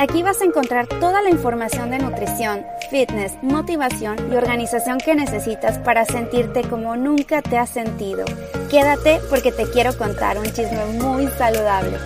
Aquí vas a encontrar toda la información de nutrición, fitness, motivación y organización que necesitas para sentirte como nunca te has sentido. Quédate porque te quiero contar un chisme muy saludable.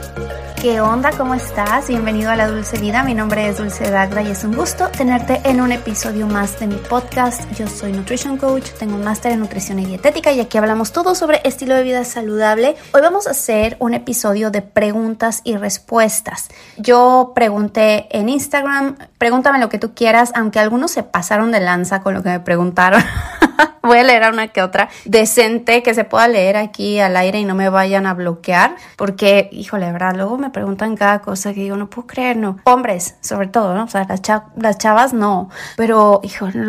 ¿Qué onda? ¿Cómo estás? Bienvenido a La Dulce Vida. Mi nombre es Dulce Dagda y es un gusto tenerte en un episodio más de mi podcast. Yo soy Nutrition Coach, tengo un máster en nutrición y dietética y aquí hablamos todo sobre estilo de vida saludable. Hoy vamos a hacer un episodio de preguntas y respuestas. Yo pregunté en Instagram, pregúntame lo que tú quieras, aunque algunos se pasaron de lanza con lo que me preguntaron. Voy a leer a una que otra decente que se pueda leer aquí al aire y no me vayan a bloquear, porque, híjole, ¿verdad? Luego me preguntan cada cosa que digo, no puedo creer, no. Hombres, sobre todo, ¿no? O sea, las, las chavas no. Pero, híjole,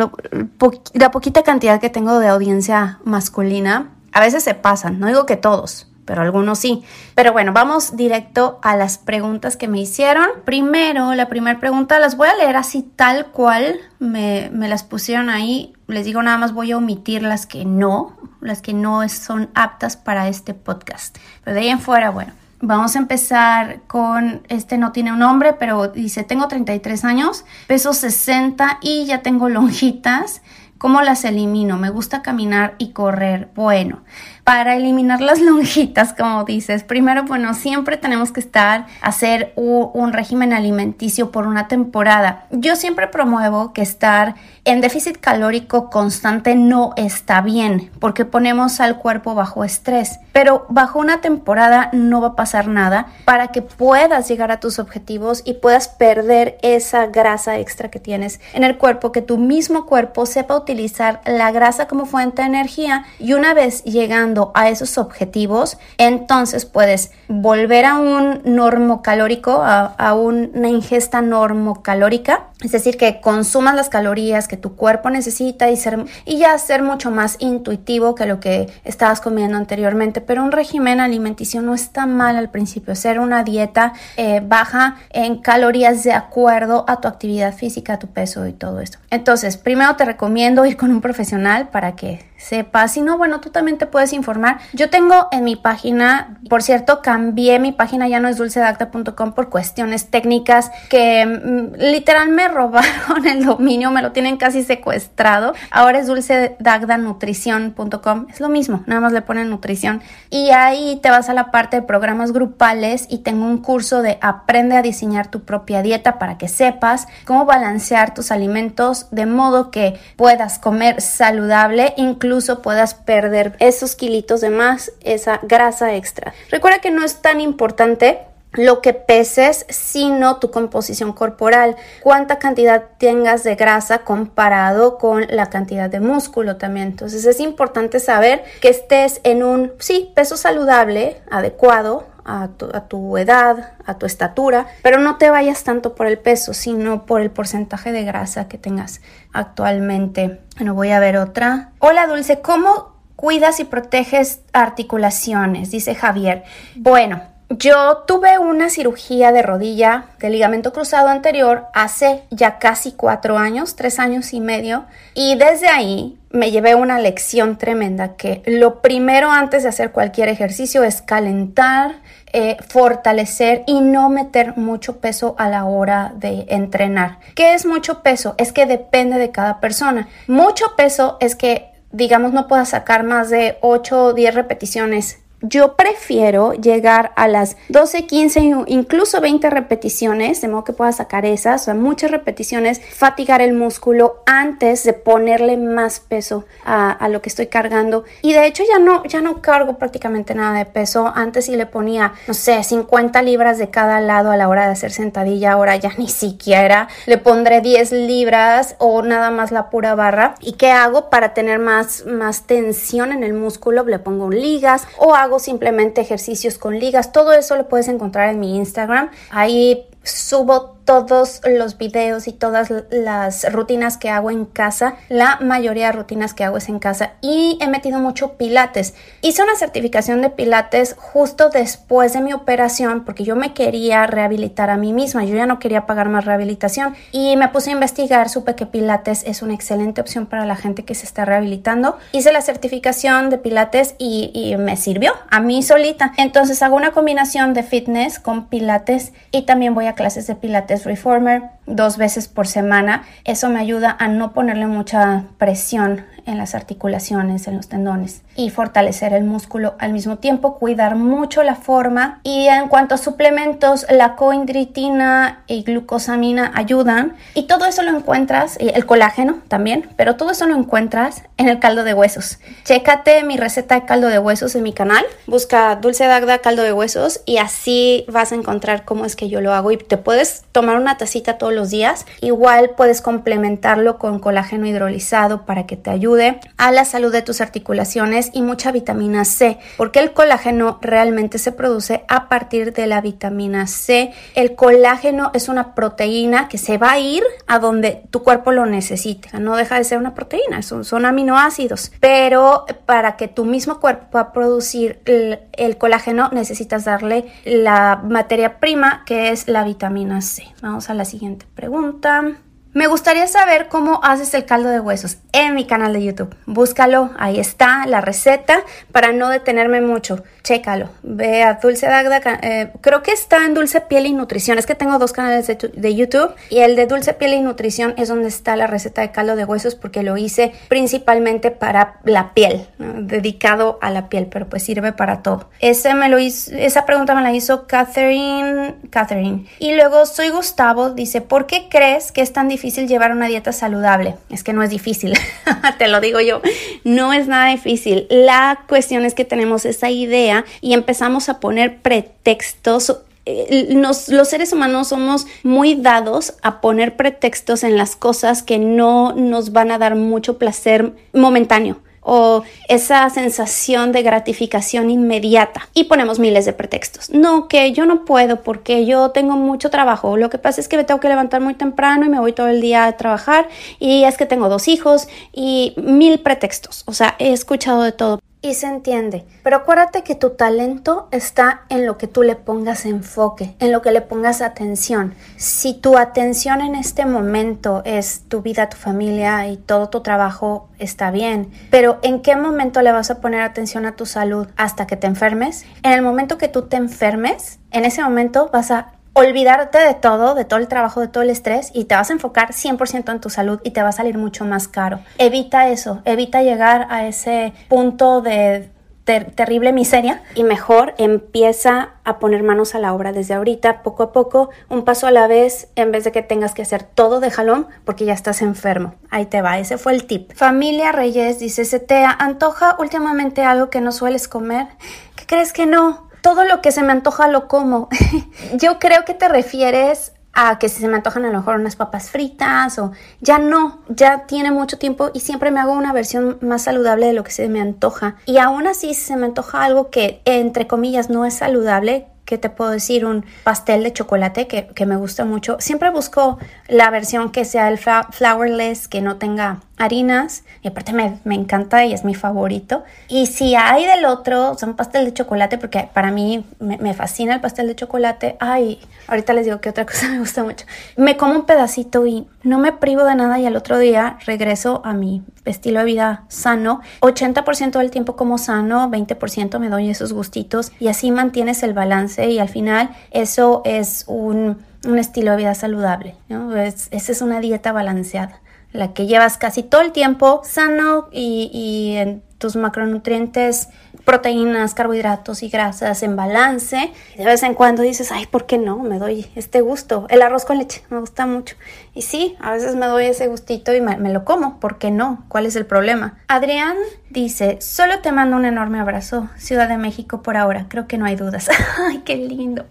la poquita cantidad que tengo de audiencia masculina, a veces se pasan, no digo que todos, pero algunos sí. Pero bueno, vamos directo a las preguntas que me hicieron. Primero, la primera pregunta las voy a leer así tal cual me, me, las pusieron ahí. Les digo nada más voy a omitir las que no, las que no son aptas para este podcast. Pero de ahí en fuera, bueno. Vamos a empezar con, este no tiene un nombre, pero dice, tengo 33 años, peso 60 y ya tengo lonjitas. ¿Cómo las elimino? Me gusta caminar y correr. Bueno, para eliminar las lonjitas, como dices, primero, bueno, siempre tenemos que estar, hacer un, régimen alimenticio por una temporada. Yo siempre promuevo que estar en déficit calórico constante no está bien, porque ponemos al cuerpo bajo estrés, pero bajo una temporada no va a pasar nada para que puedas llegar a tus objetivos y puedas perder esa grasa extra que tienes en el cuerpo, que tu mismo cuerpo sepa utilizar la grasa como fuente de energía y una vez llegando a esos objetivos, entonces puedes volver a un normo calórico, a, una ingesta normocalórica, es decir, que consumas las calorías que tu cuerpo necesita y, ser, y ya ser mucho más intuitivo que lo que estabas comiendo anteriormente. Pero un régimen alimenticio no está mal al principio, hacer una dieta eh, baja en calorías de acuerdo a tu actividad física, a tu peso y todo esto. Entonces, primero te recomiendo ir con un profesional para que sepas. Si no, bueno, tú también te puedes informar. Yo tengo en mi página, por cierto, cambié mi página, ya no es dulcedacta.com por cuestiones técnicas que mm, literal me robaron el dominio, me lo tienen casi secuestrado. Ahora es dulcedagdanutrición.com, es lo mismo, nada más le ponen nutrición. Y ahí te vas a la parte de programas grupales y tengo un curso de aprende a diseñar tu propia dieta para que sepas cómo balancear tus alimentos de modo que puedas comer saludable, incluso incluso puedas perder esos kilitos de más, esa grasa extra. Recuerda que no es tan importante lo que peses, sino tu composición corporal, cuánta cantidad tengas de grasa comparado con la cantidad de músculo también. Entonces es importante saber que estés en un, sí, peso saludable, adecuado a tu, a tu, edad, a tu estatura, pero no te vayas tanto por el peso, sino por el porcentaje de grasa que tengas actualmente. Bueno, voy a ver otra. Hola Dulce, ¿cómo cuidas y proteges articulaciones? Dice Javier. Bueno, yo tuve una cirugía de rodilla de ligamento cruzado anterior hace ya casi cuatro años, tres años y medio, y desde ahí me llevé una lección tremenda que lo primero antes de hacer cualquier ejercicio es calentar, eh, fortalecer y no meter mucho peso a la hora de entrenar. ¿Qué es mucho peso? Es que depende de cada persona. Mucho peso es que digamos no puedas sacar más de 8 o 10 repeticiones yo prefiero llegar a las 12, 15, incluso 20 repeticiones, de modo que pueda sacar esas, o sea, muchas repeticiones, fatigar el músculo antes de ponerle más peso a, lo que estoy cargando. Y de hecho ya no, ya no cargo prácticamente nada de peso. Antes sí le ponía, no sé, 50 libras de cada lado a la hora de hacer sentadilla, ahora ya ni siquiera. Le pondré 10 libras o nada más la pura barra. ¿Y qué hago para tener más, más tensión en el músculo? Le pongo ligas o hago simplemente ejercicios con ligas. Todo eso lo puedes encontrar en mi Instagram. Ahí subo todos los videos y todas las rutinas que hago en casa. La mayoría de rutinas que hago es en casa y he metido mucho pilates. Hice una certificación de pilates justo después de mi operación porque yo me quería rehabilitar a mí misma. Yo ya no quería pagar más rehabilitación y me puse a investigar. Supe que pilates es una excelente opción para la gente que se está rehabilitando. Hice la certificación de pilates y, me sirvió a mí solita. Entonces hago una combinación de fitness con pilates y también voy a clases de pilates reformer dos veces por semana. Eso me ayuda a no ponerle mucha presión en las articulaciones, en los tendones y fortalecer el músculo. Al mismo tiempo, cuidar mucho la forma y en cuanto a suplementos, la coindritina y glucosamina ayudan y todo eso lo encuentras, y el colágeno también, pero todo eso lo encuentras en el caldo de huesos. Chécate mi receta de caldo de huesos en mi canal, busca Dulce Dagda caldo de huesos y así vas a encontrar cómo es que yo lo hago. Y te puedes tomar una tacita todos los días, igual puedes complementarlo con colágeno hidrolizado para que te ayude a la salud de tus articulaciones y mucha vitamina C, porque el colágeno realmente se produce a partir de la vitamina C. El colágeno es una proteína que se va a ir a donde tu cuerpo lo necesite. No deja de ser una proteína, son, aminoácidos, pero para que tu mismo cuerpo pueda producir el colágeno necesitas darle la materia prima que es la vitamina C. Vamos a la siguiente pregunta. Me gustaría saber cómo haces el caldo de huesos en mi canal de YouTube. Búscalo, ahí está la receta para no detenerme mucho. Chécalo, ve a Dulce Dagda, eh, creo que está en Dulce Piel y Nutrición. Es que tengo dos canales de, YouTube y el de Dulce Piel y Nutrición es donde está la receta de caldo de huesos porque lo hice principalmente para la piel, dedicado a la piel, pero pues sirve para todo. Ese me lo hizo, esa pregunta me la hizo Catherine, Catherine. Y luego soy Gustavo, dice, ¿por qué crees que es tan difícil? Difícil llevar una dieta saludable. Es que no es difícil, te lo digo yo, no es nada difícil. La cuestión es que tenemos esa idea y empezamos a poner pretextos eh, los seres humanos somos muy dados a poner pretextos en las cosas que no nos van a dar mucho placer momentáneo o esa sensación de gratificación inmediata y ponemos miles de pretextos. No, que yo no puedo porque yo tengo mucho trabajo. Lo que pasa es que me tengo que levantar muy temprano y me voy todo el día a trabajar y es que tengo dos hijos y mil pretextos. O sea, he escuchado de todo y se entiende. Pero acuérdate que tu talento está en lo que tú le pongas enfoque, en lo que le pongas atención. Si tu atención en este momento es tu vida, tu familia y todo tu trabajo, está bien. Pero ¿en qué momento le vas a poner atención a tu salud hasta que te enfermes? En el momento que tú te enfermes, en ese momento vas a olvidarte de todo, de todo el trabajo, de todo el estrés y te vas a enfocar 100% en tu salud y te va a salir mucho más caro. Evita eso, evita llegar a ese punto de terrible miseria y mejor empieza a poner manos a la obra desde ahorita, poco a poco, un paso a la vez, en vez de que tengas que hacer todo de jalón porque ya estás enfermo. Ahí te va, ese fue el tip. Familia Reyes dice, ¿se antoja últimamente algo que no sueles comer? ¿Qué crees que no? Todo lo que se me antoja lo como. Yo creo que te refieres a que si se me antojan a lo mejor unas papas fritas o ya no, ya tiene mucho tiempo y siempre me hago una versión más saludable de lo que se me antoja. Y aún así, si se me antoja algo que entre comillas no es saludable, ¿qué te puedo decir? Un pastel de chocolate que, que, me gusta mucho. Siempre busco la versión que sea el flourless, que no tenga harinas y aparte me, me, encanta y es mi favorito. Y si hay del otro, son pastel de chocolate porque para mí me, fascina el pastel de chocolate. Ay, ahorita les digo que otra cosa me gusta mucho. Me como un pedacito y no me privo de nada y al otro día regreso a mi estilo de vida sano. 80% del tiempo como sano, 20% me doy esos gustitos y así mantienes el balance y al final eso es un, un estilo de vida saludable. ¿no? Es, esa es una dieta balanceada la que llevas casi todo el tiempo sano y, y en tus macronutrientes, proteínas, carbohidratos y grasas en balance. de vez en cuando dices, ay, ¿por qué no? Me doy este gusto. El arroz con leche me gusta mucho. Y sí, a veces me doy ese gustito y me, lo como. ¿Por qué no? ¿Cuál es el problema? Adrián dice, solo te mando un enorme abrazo. Ciudad de México por ahora. Creo que no hay dudas. ay, qué lindo.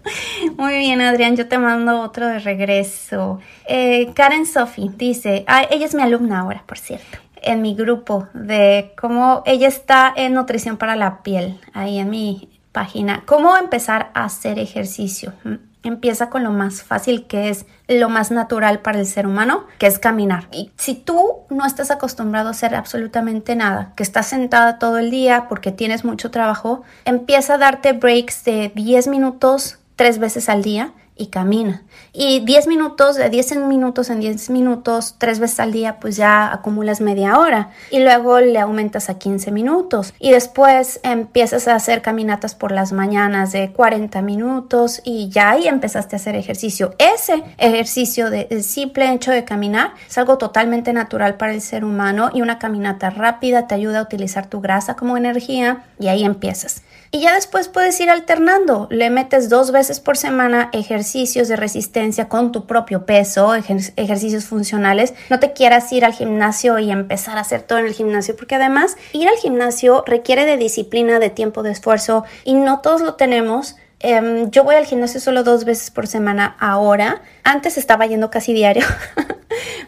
Muy bien, Adrián. Yo te mando otro de regreso. Eh, Karen Sophie dice, ella es mi alumna ahora, por cierto en mi grupo de cómo ella está en nutrición para la piel, ahí en mi página. ¿Cómo empezar a hacer ejercicio? Mm, empieza con lo más fácil que es lo más natural para el ser humano, que es caminar. Y si tú no estás acostumbrado a hacer absolutamente nada, que estás sentada todo el día porque tienes mucho trabajo, empieza a darte breaks de 10 minutos tres veces al día y camina. Y 10 minutos, de 10 minutos en 10 minutos, tres veces al día, pues ya acumulas media hora. Y luego le aumentas a 15 minutos. Y después empiezas a hacer caminatas por las mañanas de 40 minutos y ya ahí empezaste a hacer ejercicio. Ese ejercicio de simple hecho de caminar es algo totalmente natural para el ser humano y una caminata rápida te ayuda a utilizar tu grasa como energía y ahí empiezas. Y ya después puedes ir alternando. Le metes dos veces por semana ejercicios de resistencia con tu propio peso, ejercicios funcionales. No te quieras ir al gimnasio y empezar a hacer todo en el gimnasio, porque además ir al gimnasio requiere de disciplina, de tiempo, de esfuerzo y no todos lo tenemos. Em, yo voy al gimnasio solo dos veces por semana ahora. Antes estaba yendo casi diario.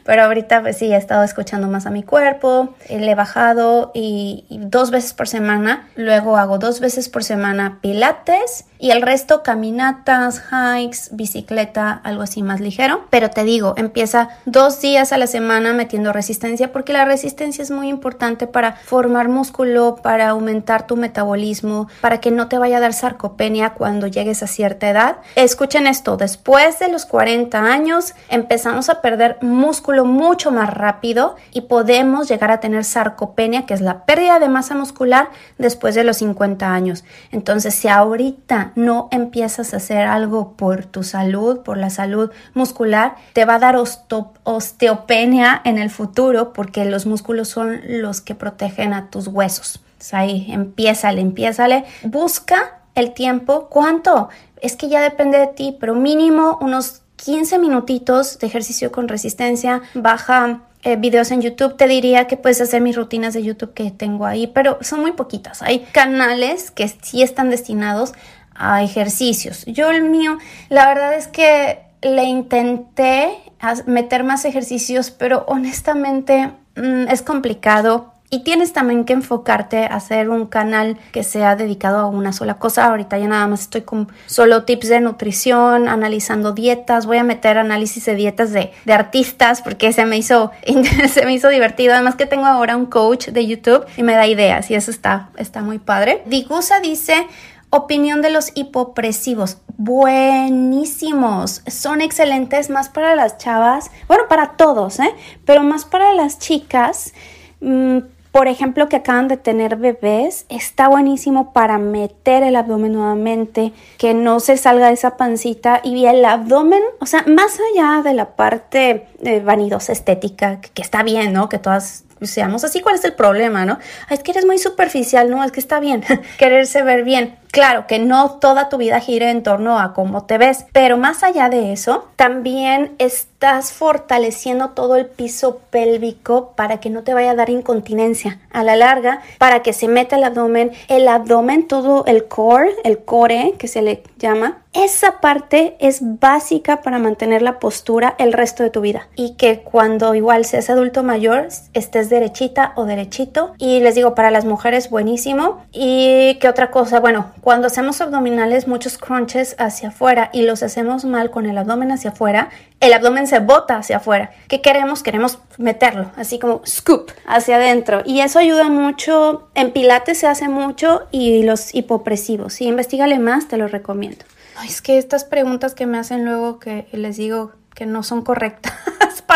Pero ahorita pues sí, he estado escuchando más a mi cuerpo, le he bajado y, dos veces por semana, luego hago dos veces por semana pilates y el resto caminatas, hikes, bicicleta, algo así más ligero. Pero te digo, empieza dos días a la semana metiendo resistencia porque la resistencia es muy importante para formar músculo, para aumentar tu metabolismo, para que no te vaya a dar sarcopenia cuando llegues a cierta edad. Escuchen esto, después de los 40 años empezamos a perder músculo mucho más rápido y podemos llegar a tener sarcopenia, que es la pérdida de masa muscular después de los 50 años. Entonces, si ahorita no empiezas a hacer algo por tu salud, por la salud muscular, te va a dar osteopenia en el futuro porque los músculos son los que protegen a tus huesos. ahí, empiézale, empiézale. Busca el tiempo. ¿Cuánto? Es que ya depende de ti, pero mínimo unos 15 minutitos de ejercicio con resistencia. Baja eh, videos en YouTube, te diría que puedes hacer mis rutinas de YouTube que tengo ahí, pero son muy poquitas. Hay canales que sí están destinados a ejercicios. Yo el mío, la verdad es que le intenté meter más ejercicios, pero honestamente mm, es complicado. Y tienes también que enfocarte a hacer un canal que sea dedicado a una sola cosa. Ahorita ya nada más estoy con solo tips de nutrición, analizando dietas. Voy a meter análisis de dietas de, de artistas porque se me, hizo, se me hizo divertido. Además que tengo ahora un coach de YouTube y me da ideas y eso está, está muy padre. Digusa dice, Opinión de los hipopresivos. Buenísimos. Son excelentes más para las chavas. Bueno, para todos, ¿eh? Pero más para las chicas. Mm, por ejemplo, que acaban de tener bebés, está buenísimo para meter el abdomen nuevamente, que no se salga esa pancita y el abdomen, o sea, más allá de la parte eh, vanidosa estética, que, que, está bien, ¿no? Que todas seamos así, ¿cuál es el problema, no? Es que eres muy superficial, no, es que está bien quererse ver bien. Claro que no toda tu vida gire en torno a cómo te ves, pero más allá de eso, también estás fortaleciendo todo el piso pélvico para que no te vaya a dar incontinencia. A la larga, para que se meta el abdomen, el abdomen, todo el core, el core que se le llama, esa parte es básica para mantener la postura el resto de tu vida. Y que cuando igual seas adulto mayor estés derechita o derechito. Y les digo para las mujeres buenísimo. Y que otra cosa bueno cuando hacemos abdominales muchos crunches hacia afuera y los hacemos mal con el abdomen hacia afuera el abdomen se bota hacia afuera. ¿qué queremos? queremos meterlo así como scoop hacia adentro. Y eso ayuda mucho en pilates se hace mucho y los hipopresivos. Si investigale más te lo recomiendo. Es que estas preguntas que me hacen luego que les digo que no son correctas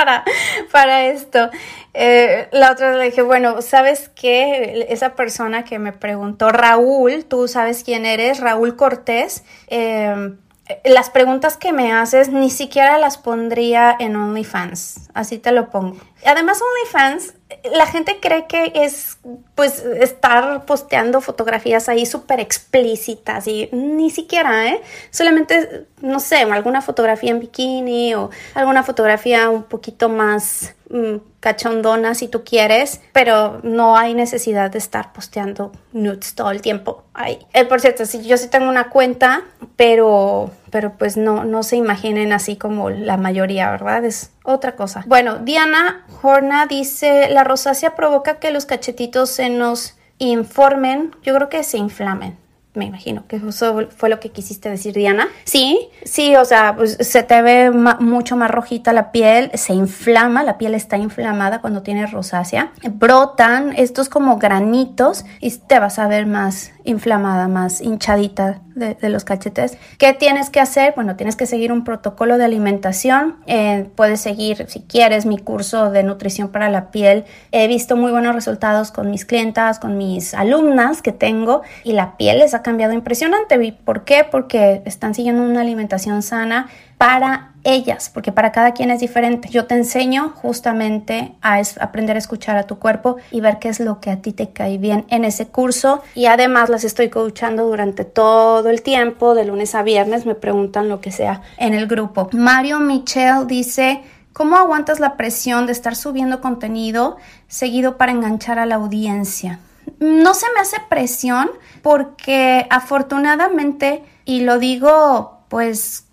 para, para esto. Eh, la otra le dije, bueno, ¿sabes qué? Esa persona que me preguntó, Raúl, tú sabes quién eres, Raúl Cortés, eh, las preguntas que me haces ni siquiera las pondría en OnlyFans, así te lo pongo. Además, OnlyFans, la gente cree que es pues estar posteando fotografías ahí súper explícitas y ni siquiera, ¿eh? Solamente, no sé, alguna fotografía en bikini o alguna fotografía un poquito más cachondona si tú quieres, pero no hay necesidad de estar posteando nudes todo el tiempo ahí. Eh, por cierto, sí, yo sí tengo una cuenta, pero, pero pues no, no se imaginen así como la mayoría, ¿verdad? Es otra cosa. Bueno, Diana Horna dice, la rosácea provoca que los cachetitos se nos informen, yo creo que se inflamen. Me imagino que eso fue lo que quisiste decir, Diana. Sí, sí, o sea, pues se te ve mucho más rojita la piel, se inflama, la piel está inflamada cuando tienes rosácea, brotan estos como granitos y te vas a ver más inflamada, más hinchadita de, los cachetes. ¿Qué tienes que hacer? Bueno, tienes que seguir un protocolo de alimentación. Eh, puedes seguir, si quieres, mi curso de nutrición para la piel. He visto muy buenos resultados con mis clientas, con mis alumnas que tengo y la piel les ha cambiado impresionante. ¿Por qué? Porque están siguiendo una alimentación sana para ellas, porque para cada quien es diferente. Yo te enseño justamente a aprender a escuchar a tu cuerpo y ver qué es lo que a ti te cae bien en ese curso. Y además las estoy coachando durante todo el tiempo, de lunes a viernes, me preguntan lo que sea en el grupo. Mario Michel dice... ¿Cómo aguantas la presión de estar subiendo contenido seguido para enganchar a la audiencia? No se me hace presión porque afortunadamente, y lo digo pues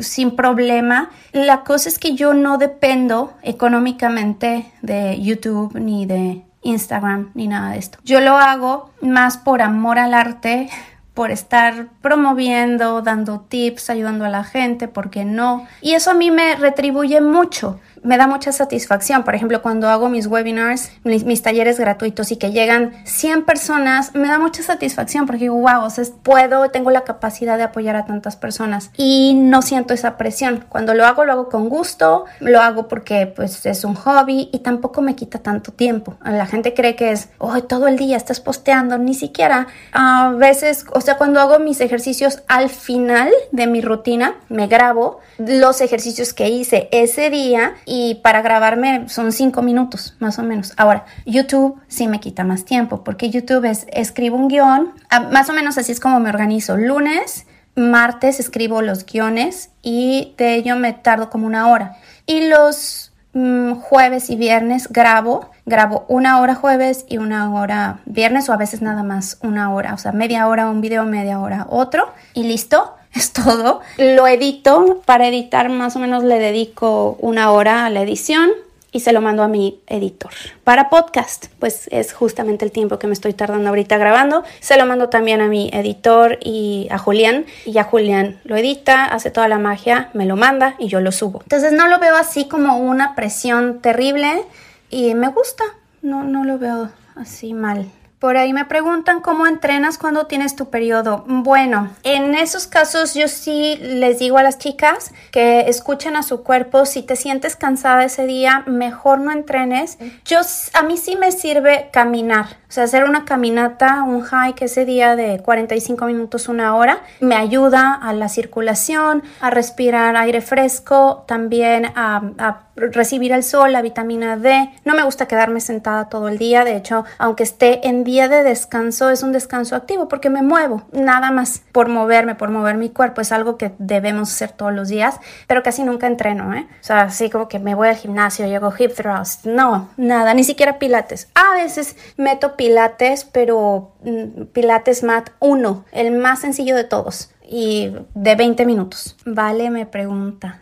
sin problema. La cosa es que yo no dependo económicamente de YouTube ni de Instagram ni nada de esto. Yo lo hago más por amor al arte, por estar promoviendo, dando tips, ayudando a la gente, porque no. Y eso a mí me retribuye mucho me da mucha satisfacción. Por ejemplo, cuando hago mis webinars, mis, talleres gratuitos y que llegan 100 personas, me da mucha satisfacción porque digo, wow, o sea, puedo, tengo la capacidad de apoyar a tantas personas y no siento esa presión. Cuando lo hago, lo hago con gusto, lo hago porque pues es un hobby y tampoco me quita tanto tiempo. La gente cree que es, oh, todo el día estás posteando, ni siquiera. A veces, o sea, cuando hago mis ejercicios al final de mi rutina, me grabo los ejercicios que hice ese día para grabarme son cinco minutos más o menos. Ahora, YouTube sí me quita más tiempo porque YouTube es escribo un guion, ah, más o menos así es como me organizo. Lunes, martes escribo los guiones y de ello me tardo como una hora. Y los mm, jueves y viernes grabo, grabo una hora jueves y una hora viernes o a veces nada más una hora, o sea, media hora un video, media hora otro y listo es todo. Lo edito, para editar más o menos le dedico una hora a la edición y se lo mando a mi editor. Para podcast, pues es justamente el tiempo que me estoy tardando ahorita grabando. Se lo mando también a mi editor y a Julián. Y ya Julián lo edita, hace toda la magia, me lo manda y yo lo subo. Entonces no lo veo así como una presión terrible y me gusta. No, no lo veo así mal. Por ahí me preguntan cómo entrenas cuando tienes tu periodo. Bueno, en esos casos yo sí les digo a las chicas que escuchen a su cuerpo. Si te sientes cansada ese día, mejor no entrenes. Yo a mí sí me sirve caminar, o sea, hacer una caminata, un hike ese día de 45 minutos, una hora, me ayuda a la circulación, a respirar aire fresco, también a, a recibir el sol, la vitamina D. No me gusta quedarme sentada todo el día. De hecho, aunque esté en día de descanso, es un descanso activo porque me muevo, nada más por moverme, por mover mi cuerpo. Es algo que debemos hacer todos los días, pero casi nunca entreno, ¿eh? O sea, así como que me voy al gimnasio hago hip thrust. No, nada, ni siquiera pilates. A veces meto pilates, pero mm, pilates mat 1, el más sencillo de todos y de 20 minutos. Vale, me pregunta,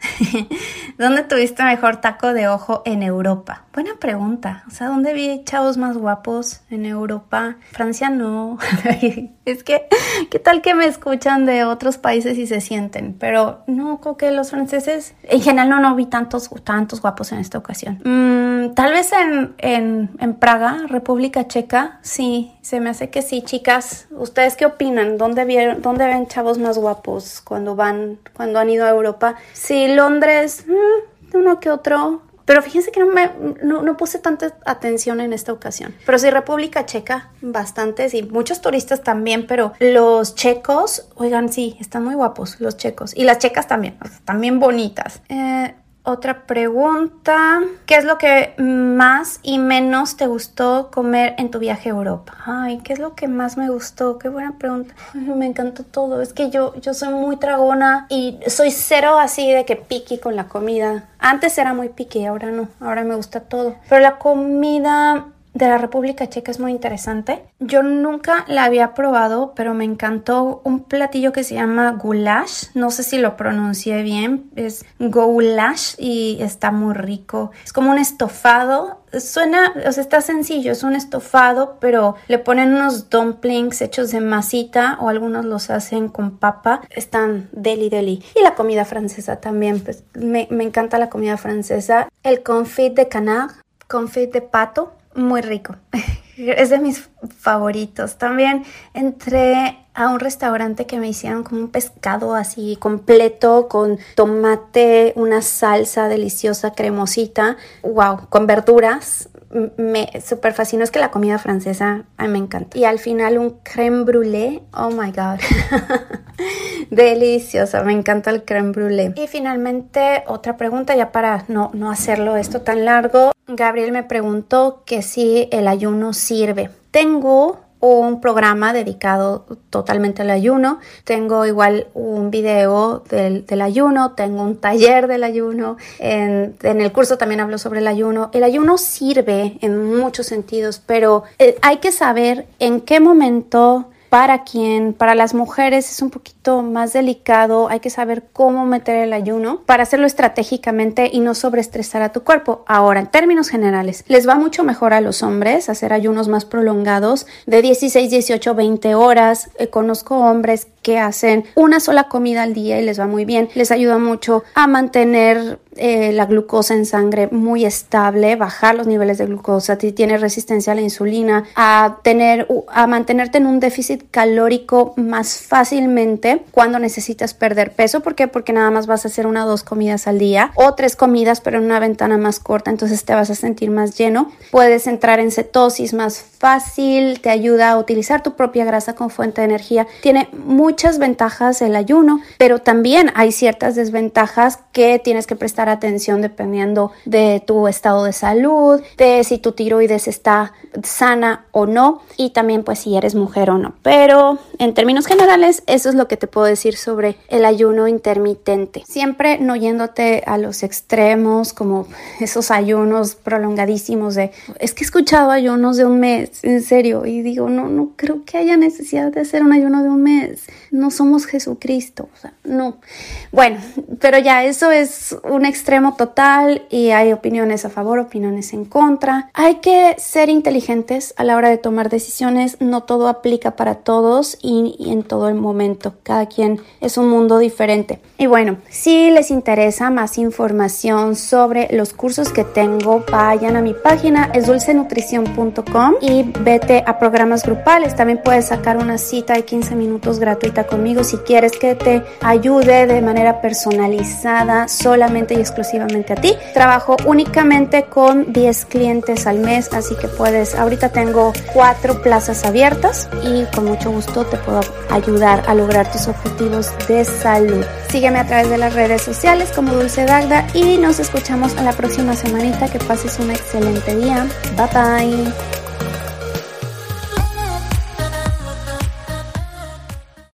¿dónde tuviste mejor taco de ojo en Europa? Buena pregunta. O sea, ¿dónde vi chavos más guapos en Europa? Francia no. es que, ¿qué tal que me escuchan de otros países y se sienten? Pero no, creo que los franceses, en general no, no vi tantos, tantos guapos en esta ocasión. Mm, tal vez en, en, en Praga, República Checa, sí, se me hace que sí, chicas. ¿Ustedes qué opinan? ¿Dónde, vieron, dónde ven chavos más guapos cuando van, cuando han ido a Europa? Sí, Londres, mm, uno que otro. Pero fíjense que no, me, no, puse tanta atención en esta ocasión. Pero sí, República Checa, bastantes y muchos turistas también, pero los checos, oigan, sí, están muy guapos los checos. Y las checas también, también bonitas. Eh, otra pregunta. ¿Qué es lo que más y menos te gustó comer en tu viaje a Europa? Ay, ¿qué es lo que más me gustó? Qué buena pregunta. me encantó todo. Es que yo, yo soy muy tragona y soy cero así de que piqui con la comida. Antes era muy piqui, ahora no. Ahora me gusta todo. Pero la comida de la República Checa es muy interesante. Yo nunca la había probado, pero me encantó un platillo que se llama goulash. No sé si lo pronuncié bien, es goulash y está muy rico. Es como un estofado. Suena, o sea, está sencillo, es un estofado, pero le ponen unos dumplings hechos de masita o algunos los hacen con papa. Están deli deli. Y la comida francesa también, pues me, me encanta la comida francesa. El confit de canard, confit de pato, muy rico. es de mis favoritos. También entré a un restaurante que me hicieron como un pescado así completo con tomate, una salsa deliciosa, cremosita, wow, con verduras. Me súper fascinó, es que la comida francesa a mí me encanta. Y al final un creme brûlée, oh my god, deliciosa, me encanta el creme brûlée. Y finalmente otra pregunta ya para no, no hacerlo esto tan largo. Gabriel me preguntó que si el ayuno sirve. Tengo un programa dedicado totalmente al ayuno. Tengo igual un video del, ayuno, tengo un taller del ayuno. En, el curso también hablo sobre el ayuno. El ayuno sirve en muchos sentidos, pero eh, hay que saber en qué momento para quien, para las mujeres es un poquito más delicado, hay que saber cómo meter el ayuno para hacerlo estratégicamente y no sobreestresar a tu cuerpo. Ahora, en términos generales, les va mucho mejor a los hombres hacer ayunos más prolongados de 16, 18, 20 horas. Eh, conozco hombres que hacen una sola comida al día y les va muy bien. Les ayuda mucho a mantener eh, la glucosa en sangre muy estable, bajar los niveles de glucosa, si tienes resistencia a la insulina, a tener, a mantenerte en un déficit calórico más fácilmente cuando necesitas perder peso. ¿Por qué? Porque nada más vas a hacer una o dos comidas al día o tres comidas, pero en una ventana más corta, entonces te vas a sentir más lleno. Puedes entrar en cetosis más fácil, te ayuda a utilizar tu propia grasa como fuente de energía. Tiene muchas ventajas el ayuno, pero también hay ciertas desventajas que tienes que prestar atención dependiendo de tu estado de salud, de si tu tiroides está sana o no y también pues si eres mujer o no. Pero en términos generales eso es lo que te puedo decir sobre el ayuno intermitente. Siempre no yéndote a los extremos como esos ayunos prolongadísimos de es que he escuchado ayunos de un mes, en serio, y digo, no, no creo que haya necesidad de hacer un ayuno de un mes. No somos Jesucristo, o sea, no. Bueno, pero ya eso es un extremo total y hay opiniones a favor, opiniones en contra. Hay que ser inteligentes a la hora de tomar decisiones, no todo aplica para todos y, en todo el momento. Cada quien es un mundo diferente. Y bueno, si les interesa más información sobre los cursos que tengo, vayan a mi página, es dulcenutrición.com y vete a programas grupales. También puedes sacar una cita de 15 minutos gratuita conmigo si quieres que te ayude de manera personalizada solamente y exclusivamente a ti. Trabajo únicamente con 10 clientes al mes, así que puedes, ahorita tengo cuatro plazas abiertas y con mucho gusto te puedo ayudar a lograr objetivos de salud. Sígueme a través de las redes sociales como Dulce Dagda y nos escuchamos a la próxima semanita. Que pases un excelente día. Bye bye.